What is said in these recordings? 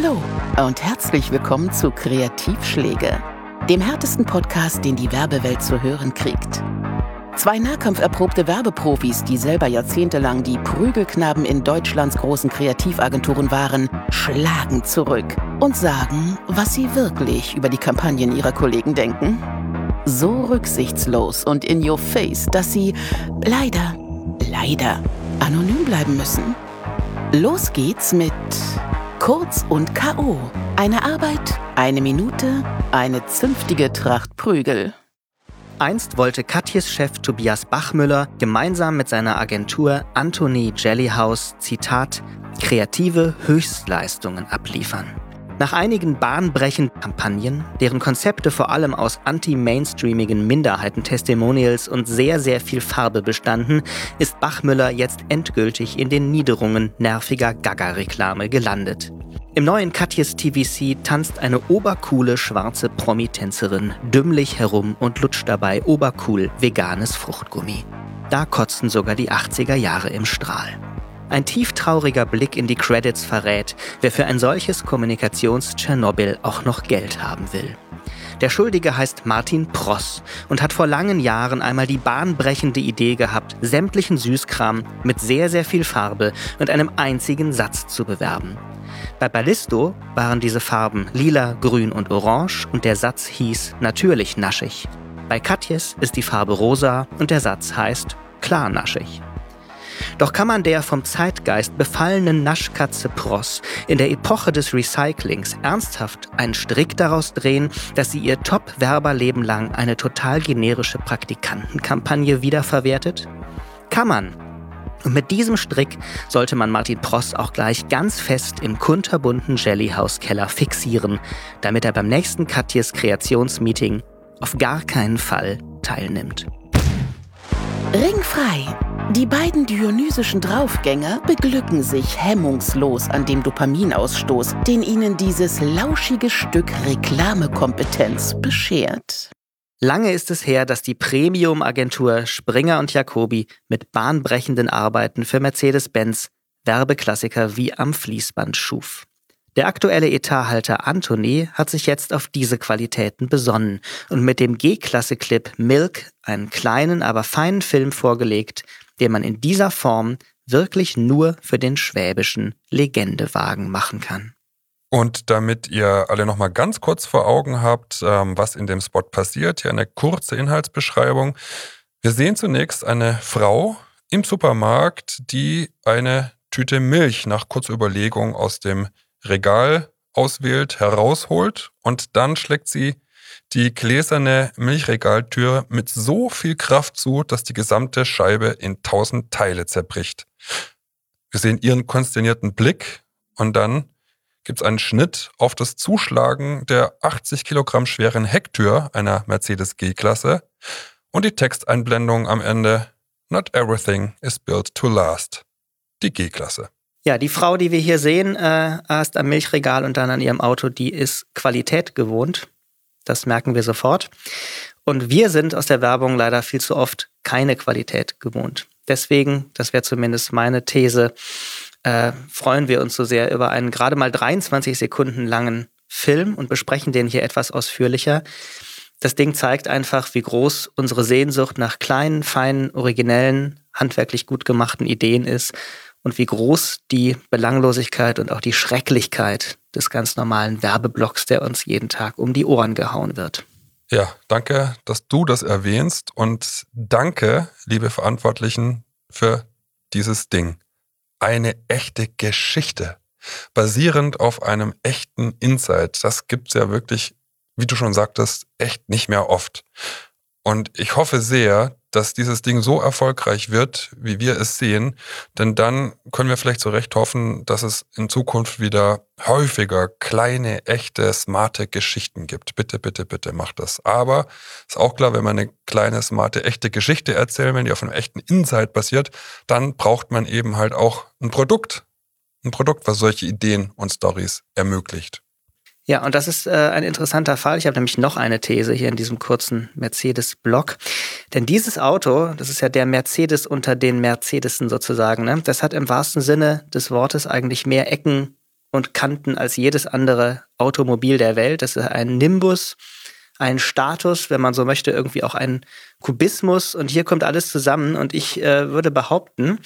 Hallo und herzlich willkommen zu Kreativschläge, dem härtesten Podcast, den die Werbewelt zu hören kriegt. Zwei nahkampferprobte Werbeprofis, die selber jahrzehntelang die Prügelknaben in Deutschlands großen Kreativagenturen waren, schlagen zurück und sagen, was sie wirklich über die Kampagnen ihrer Kollegen denken. So rücksichtslos und in your face, dass sie leider, leider anonym bleiben müssen. Los geht's mit Kurz und K.O. Eine Arbeit, eine Minute, eine zünftige Tracht Prügel. Einst wollte Katjes Chef Tobias Bachmüller gemeinsam mit seiner Agentur Anthony Jellyhouse, Zitat, kreative Höchstleistungen abliefern. Nach einigen bahnbrechenden Kampagnen, deren Konzepte vor allem aus anti-mainstreamigen Minderheiten-Testimonials und sehr, sehr viel Farbe bestanden, ist Bachmüller jetzt endgültig in den Niederungen nerviger Gaga-Reklame gelandet. Im neuen Katjes TVC tanzt eine obercoole schwarze Promitänzerin dümmlich herum und lutscht dabei obercool veganes Fruchtgummi. Da kotzen sogar die 80er Jahre im Strahl. Ein tieftrauriger Blick in die Credits verrät, wer für ein solches Kommunikations-Tschernobyl auch noch Geld haben will. Der Schuldige heißt Martin Pross und hat vor langen Jahren einmal die bahnbrechende Idee gehabt, sämtlichen Süßkram mit sehr, sehr viel Farbe und einem einzigen Satz zu bewerben. Bei Ballisto waren diese Farben lila, grün und orange und der Satz hieß natürlich naschig. Bei Katjes ist die Farbe rosa und der Satz heißt klar naschig. Doch kann man der vom Zeitgeist befallenen Naschkatze Pross in der Epoche des Recyclings ernsthaft einen Strick daraus drehen, dass sie ihr Top-Werberleben lang eine total generische Praktikantenkampagne wiederverwertet? Kann man. Und mit diesem Strick sollte man Martin Pross auch gleich ganz fest im kunterbunten Jellyhouse-Keller fixieren, damit er beim nächsten Katjes Kreationsmeeting auf gar keinen Fall teilnimmt. Ringfrei. Die beiden dionysischen Draufgänger beglücken sich hemmungslos an dem Dopaminausstoß, den ihnen dieses lauschige Stück Reklamekompetenz beschert. Lange ist es her, dass die Premium-Agentur Springer und Jacobi mit bahnbrechenden Arbeiten für Mercedes-Benz Werbeklassiker wie am Fließband schuf. Der aktuelle Etathalter Anthony hat sich jetzt auf diese Qualitäten besonnen und mit dem G-Klasse-Clip Milk einen kleinen, aber feinen Film vorgelegt, den man in dieser Form wirklich nur für den schwäbischen Legendewagen machen kann. Und damit ihr alle nochmal ganz kurz vor Augen habt, ähm, was in dem Spot passiert, hier eine kurze Inhaltsbeschreibung. Wir sehen zunächst eine Frau im Supermarkt, die eine Tüte Milch nach kurzer Überlegung aus dem Regal auswählt, herausholt und dann schlägt sie die gläserne Milchregaltür mit so viel Kraft zu, dass die gesamte Scheibe in tausend Teile zerbricht. Wir sehen ihren konsternierten Blick und dann gibt es einen Schnitt auf das Zuschlagen der 80 Kilogramm schweren Hecktür einer Mercedes G-Klasse und die Texteinblendung am Ende Not everything is built to last. Die G-Klasse. Ja, die Frau, die wir hier sehen, äh, erst am Milchregal und dann an ihrem Auto, die ist Qualität gewohnt. Das merken wir sofort. Und wir sind aus der Werbung leider viel zu oft keine Qualität gewohnt. Deswegen, das wäre zumindest meine These, äh, freuen wir uns so sehr über einen gerade mal 23 Sekunden langen Film und besprechen den hier etwas ausführlicher. Das Ding zeigt einfach, wie groß unsere Sehnsucht nach kleinen, feinen, originellen, handwerklich gut gemachten Ideen ist und wie groß die Belanglosigkeit und auch die Schrecklichkeit des ganz normalen Werbeblocks, der uns jeden Tag um die Ohren gehauen wird. Ja, danke, dass du das erwähnst und danke, liebe Verantwortlichen, für dieses Ding. Eine echte Geschichte, basierend auf einem echten Insight. Das gibt's ja wirklich, wie du schon sagtest, echt nicht mehr oft. Und ich hoffe sehr, dass dieses Ding so erfolgreich wird, wie wir es sehen, denn dann können wir vielleicht so recht hoffen, dass es in Zukunft wieder häufiger kleine, echte, smarte Geschichten gibt. Bitte, bitte, bitte macht das. Aber ist auch klar, wenn man eine kleine, smarte, echte Geschichte erzählen will, die auf einem echten Insight basiert, dann braucht man eben halt auch ein Produkt. Ein Produkt, was solche Ideen und Stories ermöglicht. Ja, und das ist äh, ein interessanter Fall. Ich habe nämlich noch eine These hier in diesem kurzen Mercedes-Block. Denn dieses Auto, das ist ja der Mercedes unter den Mercedesen sozusagen, ne? das hat im wahrsten Sinne des Wortes eigentlich mehr Ecken und Kanten als jedes andere Automobil der Welt. Das ist ein Nimbus ein Status, wenn man so möchte, irgendwie auch ein Kubismus. Und hier kommt alles zusammen. Und ich äh, würde behaupten,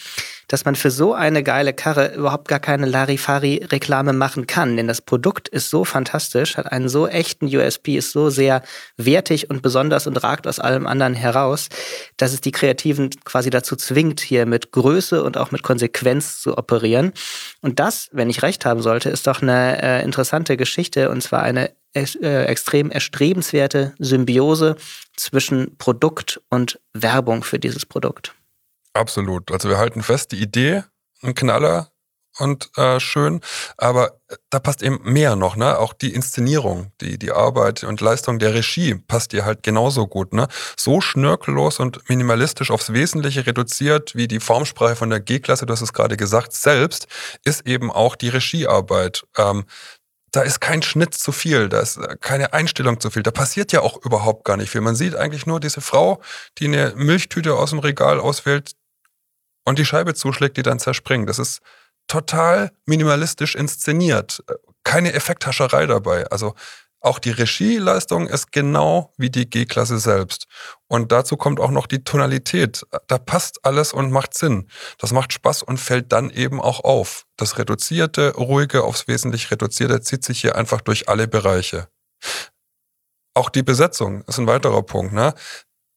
dass man für so eine geile Karre überhaupt gar keine Larifari-Reklame machen kann. Denn das Produkt ist so fantastisch, hat einen so echten USP, ist so sehr wertig und besonders und ragt aus allem anderen heraus, dass es die Kreativen quasi dazu zwingt, hier mit Größe und auch mit Konsequenz zu operieren. Und das, wenn ich recht haben sollte, ist doch eine äh, interessante Geschichte und zwar eine äh, extrem erstrebenswerte Symbiose zwischen Produkt und Werbung für dieses Produkt. Absolut. Also wir halten fest, die Idee, ein Knaller und äh, schön, aber da passt eben mehr noch, ne? Auch die Inszenierung, die, die Arbeit und Leistung der Regie passt dir halt genauso gut, ne? So schnörkellos und minimalistisch aufs Wesentliche reduziert, wie die Formsprache von der G-Klasse, du hast es gerade gesagt, selbst, ist eben auch die Regiearbeit. Ähm, da ist kein Schnitt zu viel, da ist äh, keine Einstellung zu viel. Da passiert ja auch überhaupt gar nicht viel. Man sieht eigentlich nur diese Frau, die eine Milchtüte aus dem Regal auswählt und die Scheibe zuschlägt, die dann zerspringt. Das ist total minimalistisch inszeniert. Keine Effekthascherei dabei. Also auch die Regieleistung ist genau wie die G-Klasse selbst. Und dazu kommt auch noch die Tonalität. Da passt alles und macht Sinn. Das macht Spaß und fällt dann eben auch auf. Das Reduzierte, Ruhige aufs Wesentlich Reduzierte zieht sich hier einfach durch alle Bereiche. Auch die Besetzung ist ein weiterer Punkt. Ne?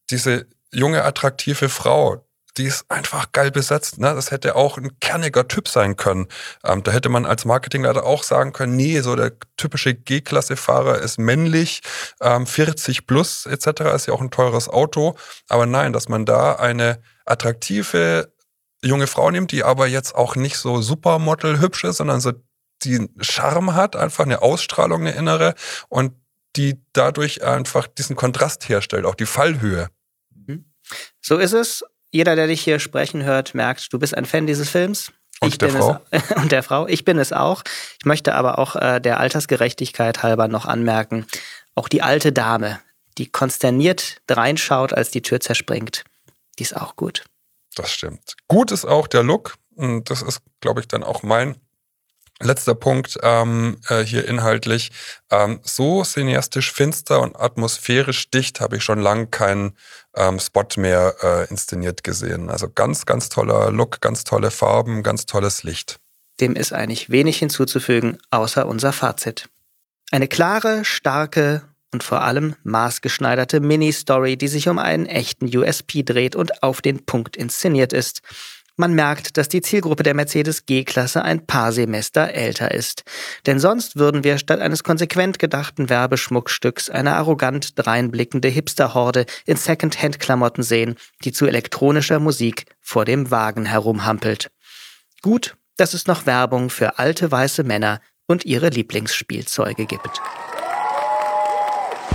Diese junge, attraktive Frau, die ist einfach geil besetzt. Ne? Das hätte auch ein kerniger Typ sein können. Ähm, da hätte man als Marketingleiter auch sagen können, nee, so der typische G-Klasse-Fahrer ist männlich, ähm, 40 plus etc. ist ja auch ein teures Auto. Aber nein, dass man da eine attraktive junge Frau nimmt, die aber jetzt auch nicht so Supermodel hübsch ist, sondern so die Charme hat, einfach eine Ausstrahlung, eine innere und die dadurch einfach diesen Kontrast herstellt, auch die Fallhöhe. Mhm. So ist es jeder, der dich hier sprechen hört, merkt, du bist ein Fan dieses Films. Und ich der Frau. Es, und der Frau. Ich bin es auch. Ich möchte aber auch äh, der Altersgerechtigkeit halber noch anmerken, auch die alte Dame, die konsterniert reinschaut, als die Tür zerspringt, die ist auch gut. Das stimmt. Gut ist auch der Look. Und das ist, glaube ich, dann auch mein Letzter Punkt ähm, äh, hier inhaltlich. Ähm, so cineastisch finster und atmosphärisch dicht habe ich schon lange keinen ähm, Spot mehr äh, inszeniert gesehen. Also ganz, ganz toller Look, ganz tolle Farben, ganz tolles Licht. Dem ist eigentlich wenig hinzuzufügen, außer unser Fazit. Eine klare, starke und vor allem maßgeschneiderte Mini-Story, die sich um einen echten USP dreht und auf den Punkt inszeniert ist. Man merkt, dass die Zielgruppe der Mercedes G-Klasse ein paar Semester älter ist. Denn sonst würden wir statt eines konsequent gedachten Werbeschmuckstücks eine arrogant dreinblickende Hipsterhorde in Second-Hand-Klamotten sehen, die zu elektronischer Musik vor dem Wagen herumhampelt. Gut, dass es noch Werbung für alte weiße Männer und ihre Lieblingsspielzeuge gibt.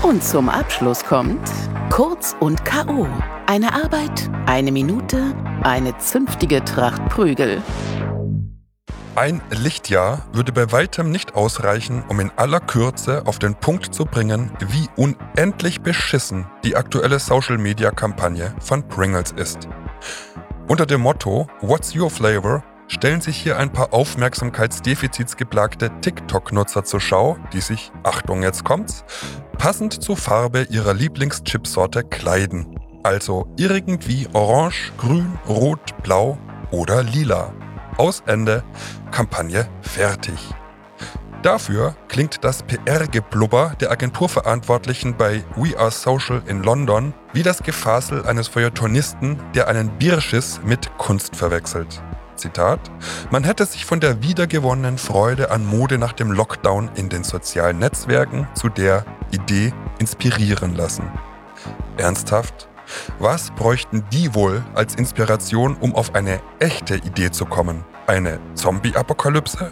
Und zum Abschluss kommt Kurz und K.O. Eine Arbeit, eine Minute, eine zünftige Tracht Prügel. Ein Lichtjahr würde bei weitem nicht ausreichen, um in aller Kürze auf den Punkt zu bringen, wie unendlich beschissen die aktuelle Social-Media-Kampagne von Pringles ist. Unter dem Motto What's Your Flavor stellen sich hier ein paar Aufmerksamkeitsdefizits geplagte TikTok-Nutzer zur Schau, die sich, Achtung jetzt kommt's, passend zur Farbe ihrer Lieblingschipsorte kleiden. Also irgendwie orange, grün, rot, blau oder lila. Aus Ende, Kampagne fertig. Dafür klingt das PR-Geblubber der Agenturverantwortlichen bei We Are Social in London wie das Gefasel eines Feuilletonisten, der einen Bierschiss mit Kunst verwechselt. Zitat, man hätte sich von der wiedergewonnenen Freude an Mode nach dem Lockdown in den sozialen Netzwerken zu der Idee inspirieren lassen. Ernsthaft? Was bräuchten die wohl als Inspiration, um auf eine echte Idee zu kommen? Eine Zombie-Apokalypse?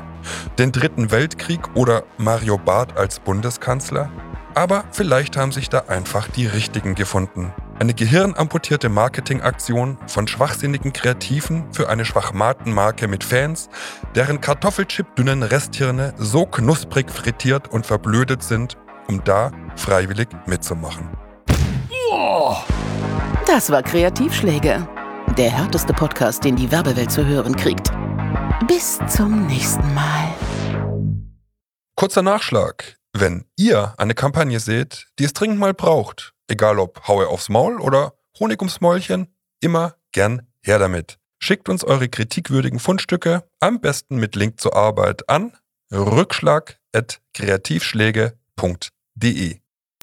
Den Dritten Weltkrieg oder Mario Barth als Bundeskanzler? Aber vielleicht haben sich da einfach die richtigen gefunden. Eine gehirnamputierte Marketingaktion von schwachsinnigen Kreativen für eine Schwachmatenmarke mit Fans, deren Kartoffelchip-dünnen Resthirne so knusprig frittiert und verblödet sind, um da freiwillig mitzumachen. Das war Kreativschläge. Der härteste Podcast, den die Werbewelt zu hören kriegt. Bis zum nächsten Mal. Kurzer Nachschlag. Wenn ihr eine Kampagne seht, die es dringend mal braucht, egal ob Haue aufs Maul oder Honig ums Mäulchen, immer gern her damit. Schickt uns eure kritikwürdigen Fundstücke, am besten mit Link zur Arbeit an rückschlag.kreativschläge.de.